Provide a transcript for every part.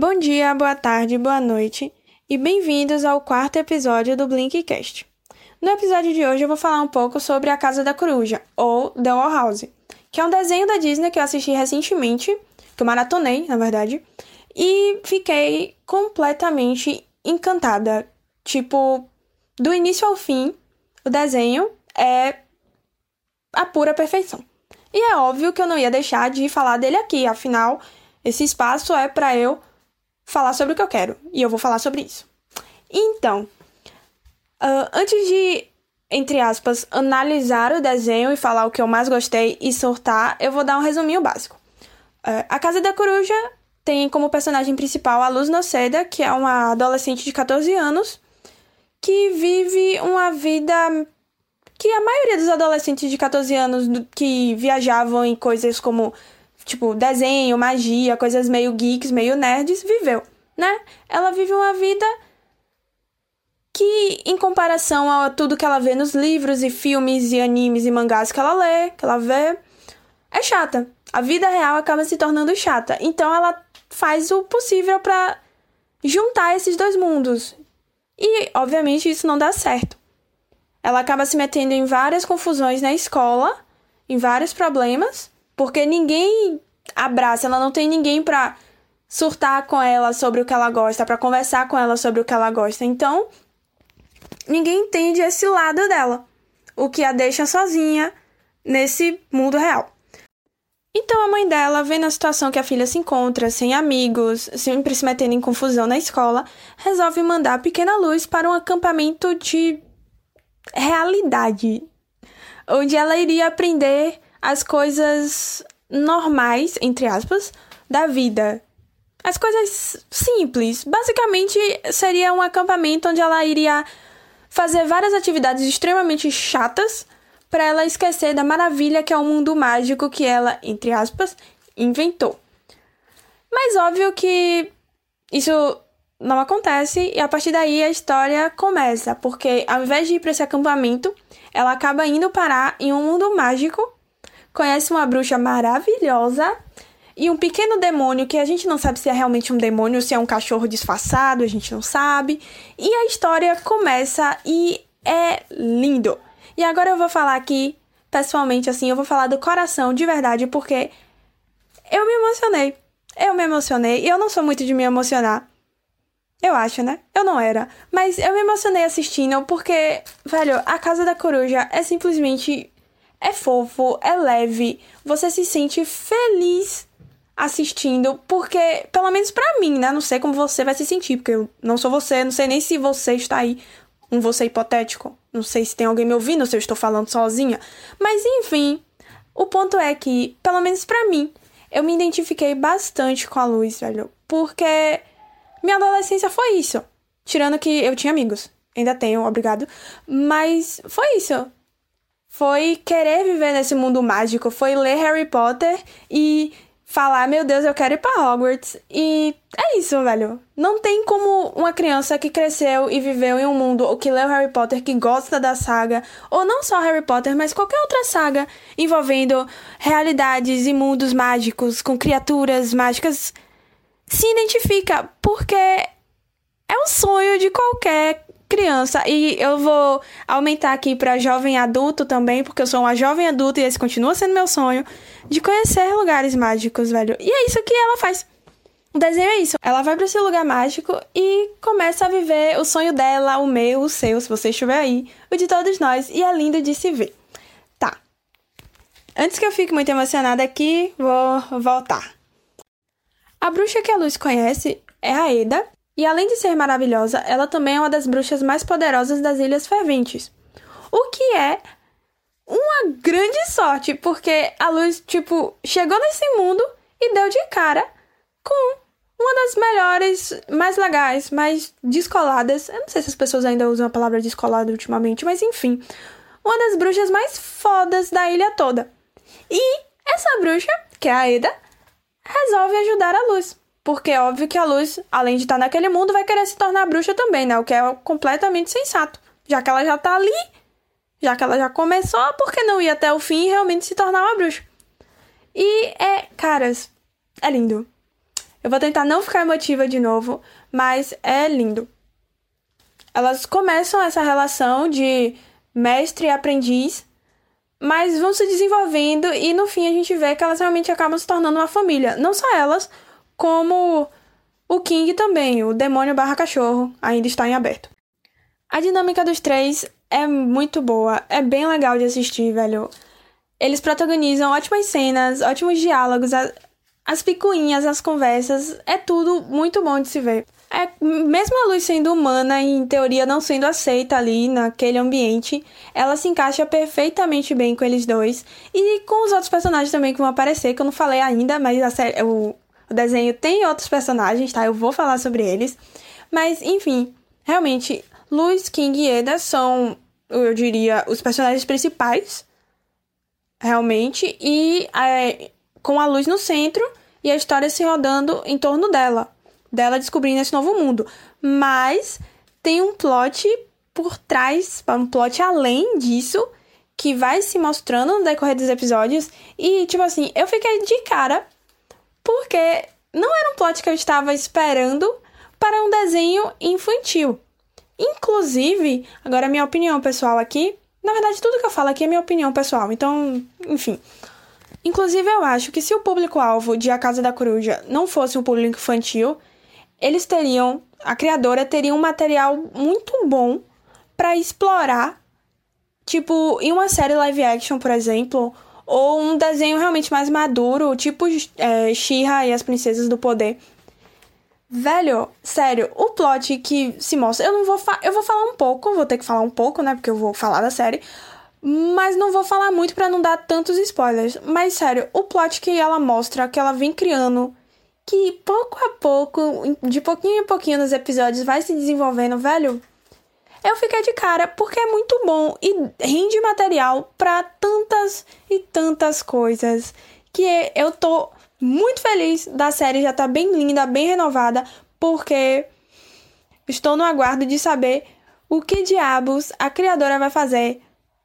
Bom dia, boa tarde, boa noite e bem-vindos ao quarto episódio do Blinkcast. No episódio de hoje eu vou falar um pouco sobre A Casa da Coruja, ou The Wall House, que é um desenho da Disney que eu assisti recentemente, que eu maratonei, na verdade, e fiquei completamente encantada. Tipo, do início ao fim, o desenho é a pura perfeição. E é óbvio que eu não ia deixar de falar dele aqui, afinal, esse espaço é para eu falar sobre o que eu quero. E eu vou falar sobre isso. Então, uh, antes de, entre aspas, analisar o desenho e falar o que eu mais gostei e sortar, eu vou dar um resuminho básico. Uh, a Casa da Coruja tem como personagem principal a Luz Noceda, que é uma adolescente de 14 anos que vive uma vida que a maioria dos adolescentes de 14 anos que viajavam em coisas como tipo, desenho, magia, coisas meio geeks, meio nerds, viveu, né? Ela vive uma vida que, em comparação a tudo que ela vê nos livros e filmes e animes e mangás que ela lê, que ela vê, é chata. A vida real acaba se tornando chata. Então ela faz o possível para juntar esses dois mundos. E, obviamente, isso não dá certo. Ela acaba se metendo em várias confusões na escola, em vários problemas, porque ninguém abraça, ela não tem ninguém pra surtar com ela sobre o que ela gosta, para conversar com ela sobre o que ela gosta. Então, ninguém entende esse lado dela, o que a deixa sozinha nesse mundo real. Então a mãe dela, vendo a situação que a filha se encontra, sem amigos, sempre se metendo em confusão na escola, resolve mandar a pequena Luz para um acampamento de realidade, onde ela iria aprender as coisas normais, entre aspas, da vida. As coisas simples. Basicamente, seria um acampamento onde ela iria fazer várias atividades extremamente chatas para ela esquecer da maravilha que é o mundo mágico que ela, entre aspas, inventou. Mas óbvio que isso não acontece e a partir daí a história começa, porque ao invés de ir para esse acampamento, ela acaba indo parar em um mundo mágico conhece uma bruxa maravilhosa e um pequeno demônio que a gente não sabe se é realmente um demônio se é um cachorro disfarçado, a gente não sabe. E a história começa e é lindo. E agora eu vou falar aqui, pessoalmente, assim, eu vou falar do coração de verdade, porque eu me emocionei. Eu me emocionei eu não sou muito de me emocionar. Eu acho, né? Eu não era. Mas eu me emocionei assistindo porque, velho, A Casa da Coruja é simplesmente é fofo, é leve, você se sente feliz assistindo, porque, pelo menos para mim, né? Não sei como você vai se sentir, porque eu não sou você, não sei nem se você está aí, um você hipotético. Não sei se tem alguém me ouvindo, se eu estou falando sozinha. Mas enfim, o ponto é que, pelo menos para mim, eu me identifiquei bastante com a luz, velho. Porque minha adolescência foi isso. Tirando que eu tinha amigos. Ainda tenho, obrigado. Mas foi isso foi querer viver nesse mundo mágico, foi ler Harry Potter e falar, meu Deus, eu quero ir para Hogwarts. E é isso, velho. Não tem como uma criança que cresceu e viveu em um mundo ou que leu Harry Potter, que gosta da saga, ou não só Harry Potter, mas qualquer outra saga envolvendo realidades e mundos mágicos com criaturas mágicas, se identifica, porque é o sonho de qualquer criança. E eu vou aumentar aqui para jovem adulto também, porque eu sou uma jovem adulta e esse continua sendo meu sonho de conhecer lugares mágicos, velho. E é isso que ela faz. O desenho é isso. Ela vai para esse lugar mágico e começa a viver o sonho dela, o meu, o seu, se você estiver aí, o de todos nós. E é lindo de se ver. Tá. Antes que eu fique muito emocionada aqui, vou voltar. A bruxa que a Luz conhece é a Eda, e além de ser maravilhosa, ela também é uma das bruxas mais poderosas das Ilhas Ferventes. O que é uma grande sorte, porque a luz, tipo, chegou nesse mundo e deu de cara com uma das melhores, mais legais, mais descoladas. Eu não sei se as pessoas ainda usam a palavra descolada ultimamente, mas enfim. Uma das bruxas mais fodas da ilha toda. E essa bruxa, que é a Eda, resolve ajudar a luz. Porque é óbvio que a luz, além de estar naquele mundo, vai querer se tornar bruxa também, né? O que é completamente sensato. Já que ela já tá ali, já que ela já começou, por que não ir até o fim e realmente se tornar uma bruxa? E é, caras, é lindo. Eu vou tentar não ficar emotiva de novo, mas é lindo. Elas começam essa relação de mestre e aprendiz, mas vão se desenvolvendo e no fim a gente vê que elas realmente acabam se tornando uma família. Não só elas, como o King também, o demônio barra cachorro, ainda está em aberto. A dinâmica dos três é muito boa, é bem legal de assistir, velho. Eles protagonizam ótimas cenas, ótimos diálogos, as picuinhas, as conversas, é tudo muito bom de se ver. É, mesmo a Luz sendo humana e em teoria não sendo aceita ali naquele ambiente, ela se encaixa perfeitamente bem com eles dois e com os outros personagens também que vão aparecer, que eu não falei ainda, mas a série, o, o desenho tem outros personagens, tá? Eu vou falar sobre eles. Mas, enfim, realmente, Luz, King e Eda são, eu diria, os personagens principais, realmente, e é, com a luz no centro e a história se rodando em torno dela dela descobrindo esse novo mundo. Mas tem um plot por trás, um plot além disso, que vai se mostrando no decorrer dos episódios. E, tipo assim, eu fiquei de cara, porque não era um plot que eu estava esperando para um desenho infantil. Inclusive, agora minha opinião pessoal aqui. Na verdade, tudo que eu falo aqui é minha opinião pessoal, então, enfim. Inclusive, eu acho que se o público-alvo de A Casa da Coruja não fosse um público infantil, eles teriam, a criadora teria um material muito bom para explorar, tipo, em uma série live action, por exemplo, ou um desenho realmente mais maduro, tipo é, She-Ra e as Princesas do Poder. Velho, sério, o plot que se mostra, eu não vou eu vou falar um pouco, vou ter que falar um pouco, né, porque eu vou falar da série, mas não vou falar muito para não dar tantos spoilers. Mas sério, o plot que ela mostra, que ela vem criando que pouco a pouco, de pouquinho em pouquinho nos episódios, vai se desenvolvendo, velho. Eu fiquei de cara porque é muito bom e rende material para tantas e tantas coisas que eu tô muito feliz da série já tá bem linda, bem renovada, porque estou no aguardo de saber o que diabos a criadora vai fazer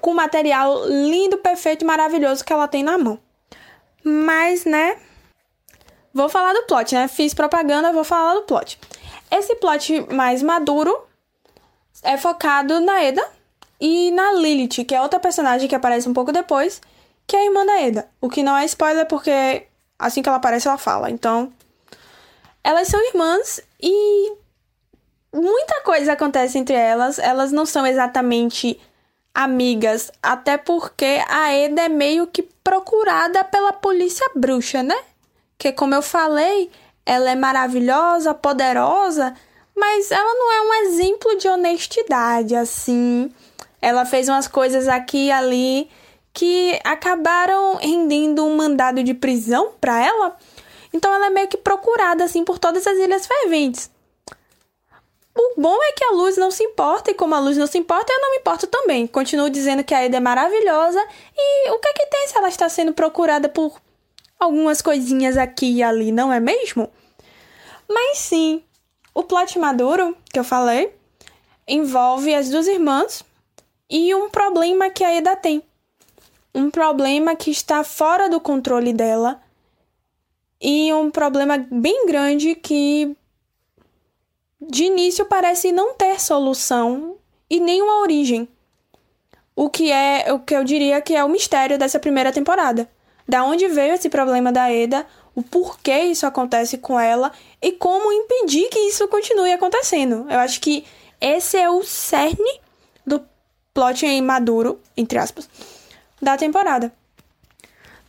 com o material lindo, perfeito e maravilhoso que ela tem na mão. Mas, né, Vou falar do plot, né? Fiz propaganda, vou falar do plot. Esse plot mais maduro é focado na Eda e na Lilith, que é outra personagem que aparece um pouco depois, que é a irmã da Eda. O que não é spoiler porque assim que ela aparece ela fala. Então, elas são irmãs e muita coisa acontece entre elas. Elas não são exatamente amigas, até porque a Eda é meio que procurada pela polícia bruxa, né? que, como eu falei, ela é maravilhosa, poderosa, mas ela não é um exemplo de honestidade, assim. Ela fez umas coisas aqui e ali que acabaram rendendo um mandado de prisão para ela. Então ela é meio que procurada assim por todas as ilhas ferventes. O bom é que a luz não se importa, e como a luz não se importa, eu não me importo também. Continuo dizendo que a Eda é maravilhosa, e o que é que tem se ela está sendo procurada por algumas coisinhas aqui e ali, não é mesmo? Mas sim, o plot maduro que eu falei envolve as duas irmãs e um problema que a Eda tem. Um problema que está fora do controle dela e um problema bem grande que de início parece não ter solução e nenhuma origem. O que é o que eu diria que é o mistério dessa primeira temporada da onde veio esse problema da Eda, o porquê isso acontece com ela e como impedir que isso continue acontecendo. Eu acho que esse é o cerne do plot maduro, entre aspas, da temporada.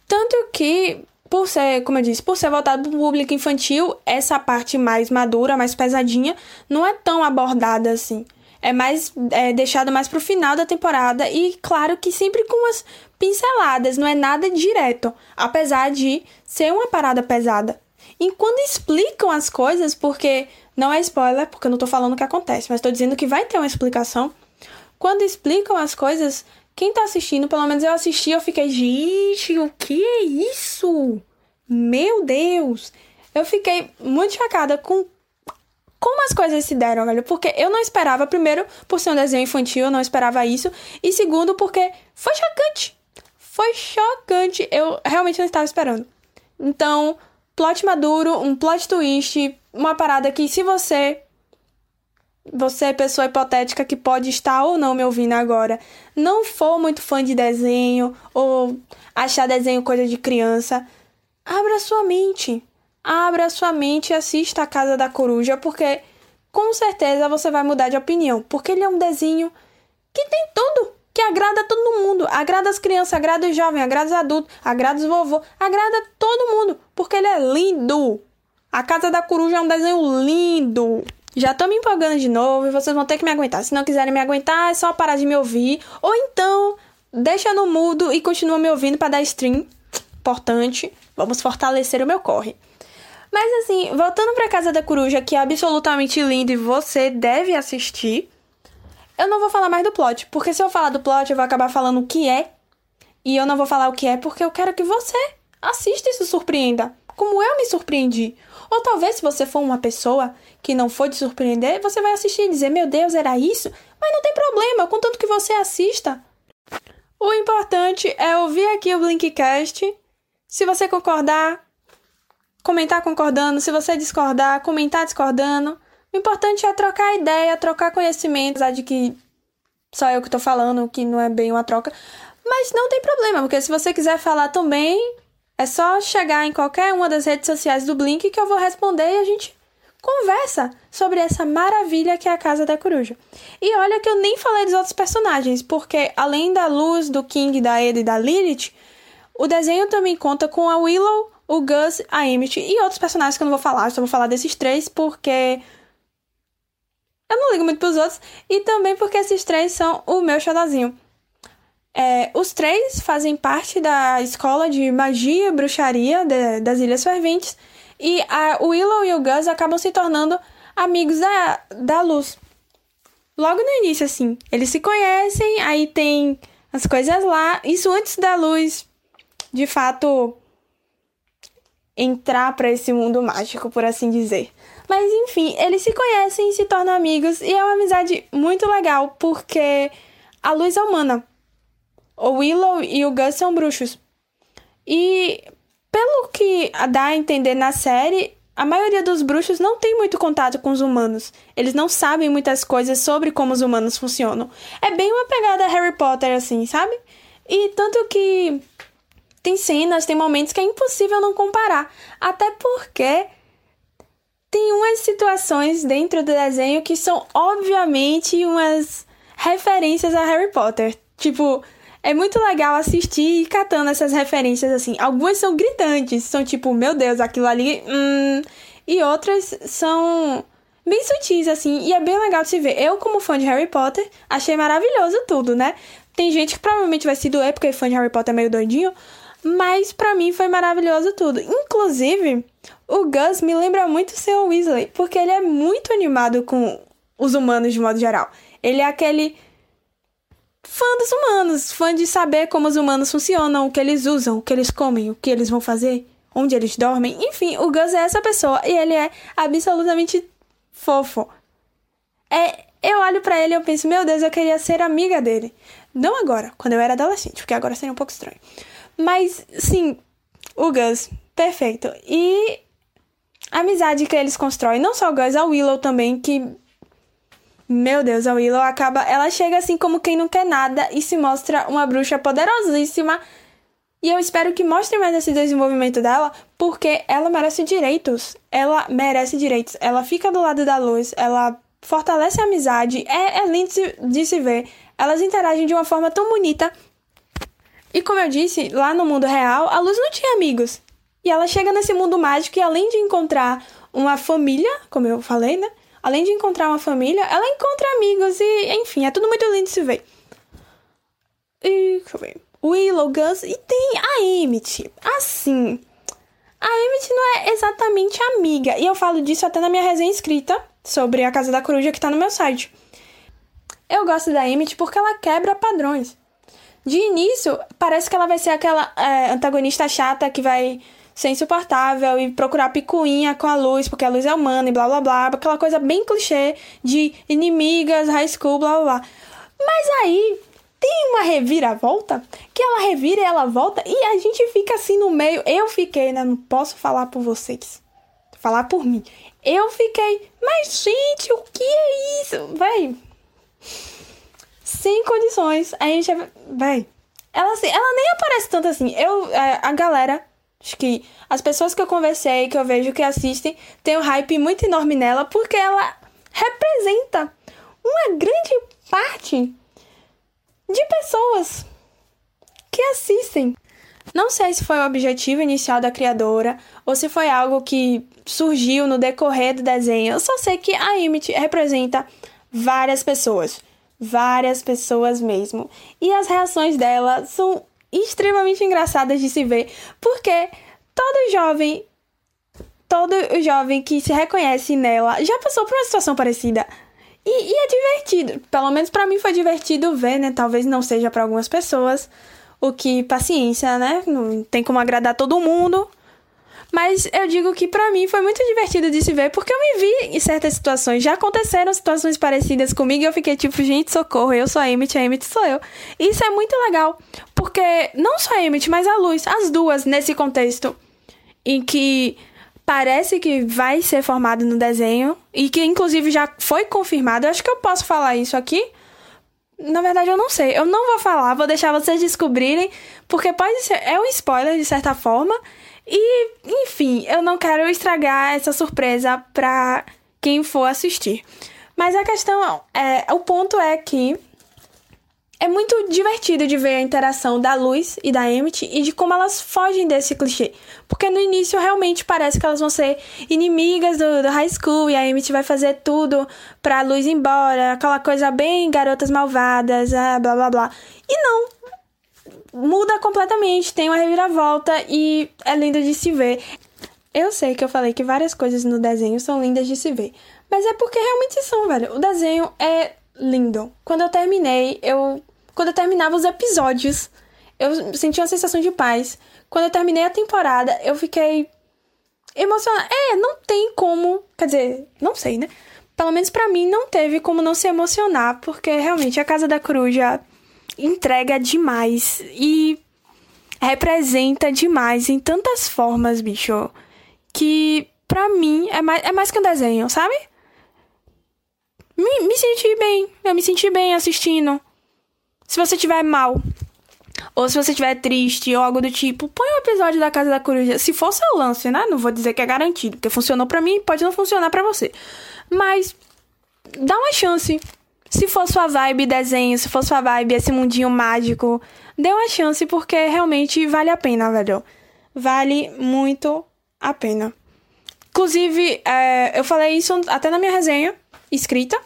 Tanto que, por ser, como eu disse, por ser voltado para o público infantil, essa parte mais madura, mais pesadinha, não é tão abordada assim é mais é, deixado mais pro final da temporada e claro que sempre com umas pinceladas, não é nada direto, apesar de ser uma parada pesada. E quando explicam as coisas, porque não é spoiler, porque eu não tô falando o que acontece, mas tô dizendo que vai ter uma explicação. Quando explicam as coisas, quem tá assistindo, pelo menos eu assisti, eu fiquei, gente, o que é isso? Meu Deus! Eu fiquei muito chocada com como as coisas se deram, velho. Porque eu não esperava, primeiro, por ser um desenho infantil, eu não esperava isso. E segundo, porque foi chocante. Foi chocante. Eu realmente não estava esperando. Então, plot maduro, um plot twist, uma parada que se você você, pessoa hipotética que pode estar ou não me ouvindo agora, não for muito fã de desenho ou achar desenho coisa de criança, abra sua mente. Abra sua mente e assista a Casa da Coruja, porque com certeza você vai mudar de opinião. Porque ele é um desenho que tem tudo, que agrada todo mundo. Agrada as crianças, agrada os jovens, agrada os adultos, agrada os vovôs, agrada todo mundo. Porque ele é lindo. A Casa da Coruja é um desenho lindo. Já tô me empolgando de novo e vocês vão ter que me aguentar. Se não quiserem me aguentar, é só parar de me ouvir. Ou então, deixa no mudo e continua me ouvindo para dar stream. Importante. Vamos fortalecer o meu corre. Mas assim, voltando pra Casa da Coruja, que é absolutamente lindo e você deve assistir. Eu não vou falar mais do plot, porque se eu falar do plot, eu vou acabar falando o que é. E eu não vou falar o que é porque eu quero que você assista e se surpreenda, como eu me surpreendi. Ou talvez, se você for uma pessoa que não for te surpreender, você vai assistir e dizer: Meu Deus, era isso? Mas não tem problema, contanto que você assista. O importante é ouvir aqui o Blinkcast. Se você concordar, comentar concordando. Se você discordar, comentar discordando. O importante é trocar ideia, trocar conhecimento, apesar de que só eu que tô falando, que não é bem uma troca. Mas não tem problema, porque se você quiser falar também, é só chegar em qualquer uma das redes sociais do Blink que eu vou responder e a gente conversa sobre essa maravilha que é a Casa da Coruja. E olha que eu nem falei dos outros personagens, porque além da Luz, do King, da Eda e da Lilith, o desenho também conta com a Willow, o Gus, a Emmett e outros personagens que eu não vou falar, só vou falar desses três porque eu não ligo muito pros outros e também porque esses três são o meu xodozinho. É, os três fazem parte da escola de magia e bruxaria de, das Ilhas Ferventes e a Willow e o Gus acabam se tornando amigos da, da Luz. Logo no início, assim, eles se conhecem, aí tem as coisas lá. Isso antes da Luz, de fato, entrar para esse mundo mágico, por assim dizer. Mas enfim, eles se conhecem e se tornam amigos e é uma amizade muito legal porque a Luz é humana. O Willow e o Gus são bruxos. E pelo que dá a entender na série, a maioria dos bruxos não tem muito contato com os humanos. Eles não sabem muitas coisas sobre como os humanos funcionam. É bem uma pegada Harry Potter, assim, sabe? E tanto que tem cenas, tem momentos que é impossível não comparar. Até porque tem umas situações dentro do desenho que são obviamente umas referências a Harry Potter. Tipo, é muito legal assistir e catando essas referências assim. Algumas são gritantes, são tipo, meu Deus, aquilo ali. Hum... E outras são bem sutis, assim, e é bem legal de se ver. Eu, como fã de Harry Potter, achei maravilhoso tudo, né? Tem gente que provavelmente vai se doer porque fã de Harry Potter é meio doidinho, mas para mim foi maravilhoso tudo. Inclusive, o Gus me lembra muito o seu Weasley, porque ele é muito animado com os humanos de modo geral. Ele é aquele fã dos humanos, fã de saber como os humanos funcionam, o que eles usam, o que eles comem, o que eles vão fazer, onde eles dormem. Enfim, o Gus é essa pessoa e ele é absolutamente fofo. É, eu olho para ele e eu penso, meu Deus, eu queria ser amiga dele. Não agora, quando eu era adolescente, porque agora seria um pouco estranho. Mas, sim, o Gus, perfeito. E a amizade que eles constroem, não só o Gus, a Willow também, que meu Deus, a Willow acaba. Ela chega assim como quem não quer nada e se mostra uma bruxa poderosíssima. E eu espero que mostre mais esse desenvolvimento dela, porque ela merece direitos. Ela merece direitos. Ela fica do lado da luz, ela fortalece a amizade. É, é lindo de se ver. Elas interagem de uma forma tão bonita. E como eu disse, lá no mundo real, a luz não tinha amigos. E ela chega nesse mundo mágico e além de encontrar uma família, como eu falei, né? além de encontrar uma família, ela encontra amigos e, enfim, é tudo muito lindo de se ver. E, deixa eu ver. Willow, Gus e tem a Emmett. Assim, a Emmett não é exatamente amiga. E eu falo disso até na minha resenha escrita sobre a Casa da Coruja que tá no meu site. Eu gosto da Emmett porque ela quebra padrões. De início, parece que ela vai ser aquela é, antagonista chata que vai ser insuportável e procurar picuinha com a luz, porque a luz é humana e blá blá blá, aquela coisa bem clichê de inimigas, high school, blá blá blá. Mas aí tem uma reviravolta que ela revira e ela volta e a gente fica assim no meio. Eu fiquei, né? Não posso falar por vocês. Falar por mim. Eu fiquei, mas gente, o que é isso? Véi. Sem condições. A gente. Véi. Ela, assim, ela nem aparece tanto assim. Eu, é, a galera, acho que as pessoas que eu conversei, que eu vejo que assistem, tem um hype muito enorme nela, porque ela representa uma grande parte de pessoas que assistem. Não sei se foi o objetivo inicial da criadora ou se foi algo que surgiu no decorrer do desenho. Eu só sei que a Emmett representa várias pessoas, várias pessoas mesmo. E as reações dela são extremamente engraçadas de se ver, porque todo jovem, todo jovem que se reconhece nela já passou por uma situação parecida. E, e é divertido. Pelo menos para mim foi divertido ver, né? Talvez não seja para algumas pessoas. O que, paciência, né? Não tem como agradar todo mundo. Mas eu digo que para mim foi muito divertido de se ver, porque eu me vi em certas situações. Já aconteceram situações parecidas comigo e eu fiquei tipo, gente, socorro, eu sou a Emmett, a Emmett sou eu. E isso é muito legal, porque não só a Emmett, mas a Luz, as duas nesse contexto em que parece que vai ser formado no desenho e que inclusive já foi confirmado. Eu acho que eu posso falar isso aqui. Na verdade, eu não sei. Eu não vou falar, vou deixar vocês descobrirem, porque pode ser é um spoiler de certa forma. E, enfim, eu não quero estragar essa surpresa pra quem for assistir. Mas a questão é, o ponto é que é muito divertido de ver a interação da Luz e da Emmett e de como elas fogem desse clichê. Porque no início realmente parece que elas vão ser inimigas do, do high school e a Emmett vai fazer tudo pra Luz ir embora, aquela coisa bem garotas malvadas, ah, blá blá blá. E não. Muda completamente, tem uma reviravolta e é lindo de se ver. Eu sei que eu falei que várias coisas no desenho são lindas de se ver, mas é porque realmente são, velho. O desenho é lindo. Quando eu terminei, eu quando eu terminava os episódios, eu sentia uma sensação de paz. Quando eu terminei a temporada, eu fiquei emocionada. É, não tem como, quer dizer, não sei, né? Pelo menos para mim não teve como não se emocionar, porque realmente a Casa da Coruja entrega demais e representa demais em tantas formas, bicho, que pra mim é mais, é mais que um desenho, sabe? Me, me senti bem, eu me senti bem assistindo. Se você tiver mal, ou se você estiver triste, ou algo do tipo, põe um episódio da Casa da Coruja. Se for seu lance, né? Não vou dizer que é garantido, porque funcionou para mim, pode não funcionar para você. Mas dá uma chance. Se for sua vibe desenho, se for sua vibe esse mundinho mágico, dê uma chance porque realmente vale a pena, velho. Vale muito a pena. Inclusive, é, eu falei isso até na minha resenha escrita.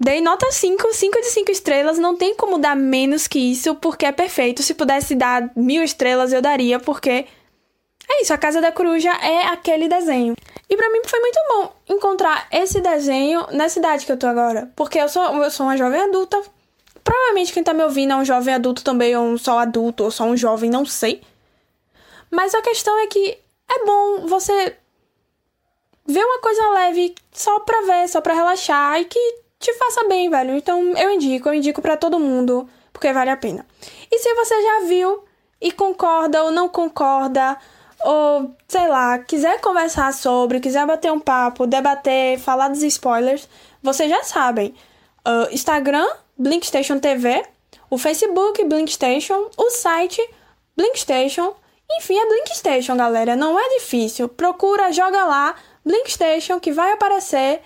Dei nota 5, 5 de 5 estrelas, não tem como dar menos que isso, porque é perfeito. Se pudesse dar mil estrelas, eu daria, porque é isso, a Casa da Coruja é aquele desenho. E para mim foi muito bom encontrar esse desenho na cidade que eu tô agora, porque eu sou, eu sou uma jovem adulta. Provavelmente quem tá me ouvindo é um jovem adulto também, ou um só adulto, ou só um jovem, não sei. Mas a questão é que é bom você ver uma coisa leve só pra ver, só pra relaxar e que te faça bem, velho. Então eu indico, eu indico para todo mundo, porque vale a pena. E se você já viu e concorda ou não concorda, ou sei lá, quiser conversar sobre, quiser bater um papo, debater, falar dos spoilers, vocês já sabem. Uh, Instagram, Blinkstation TV, o Facebook, Blinkstation, o site, Blinkstation. Enfim, é Blinkstation, galera. Não é difícil. Procura, joga lá, Blinkstation, que vai aparecer.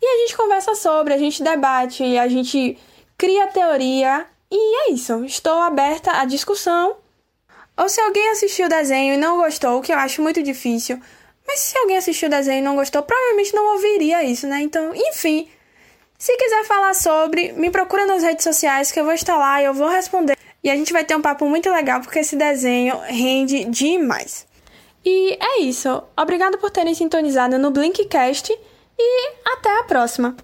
E a gente conversa sobre, a gente debate, a gente cria teoria. E é isso. Estou aberta à discussão. Ou se alguém assistiu o desenho e não gostou, o que eu acho muito difícil. Mas se alguém assistiu o desenho e não gostou, provavelmente não ouviria isso, né? Então, enfim. Se quiser falar sobre, me procura nas redes sociais que eu vou estar lá e eu vou responder. E a gente vai ter um papo muito legal porque esse desenho rende demais. E é isso. Obrigado por terem sintonizado no Blinkcast e até a próxima!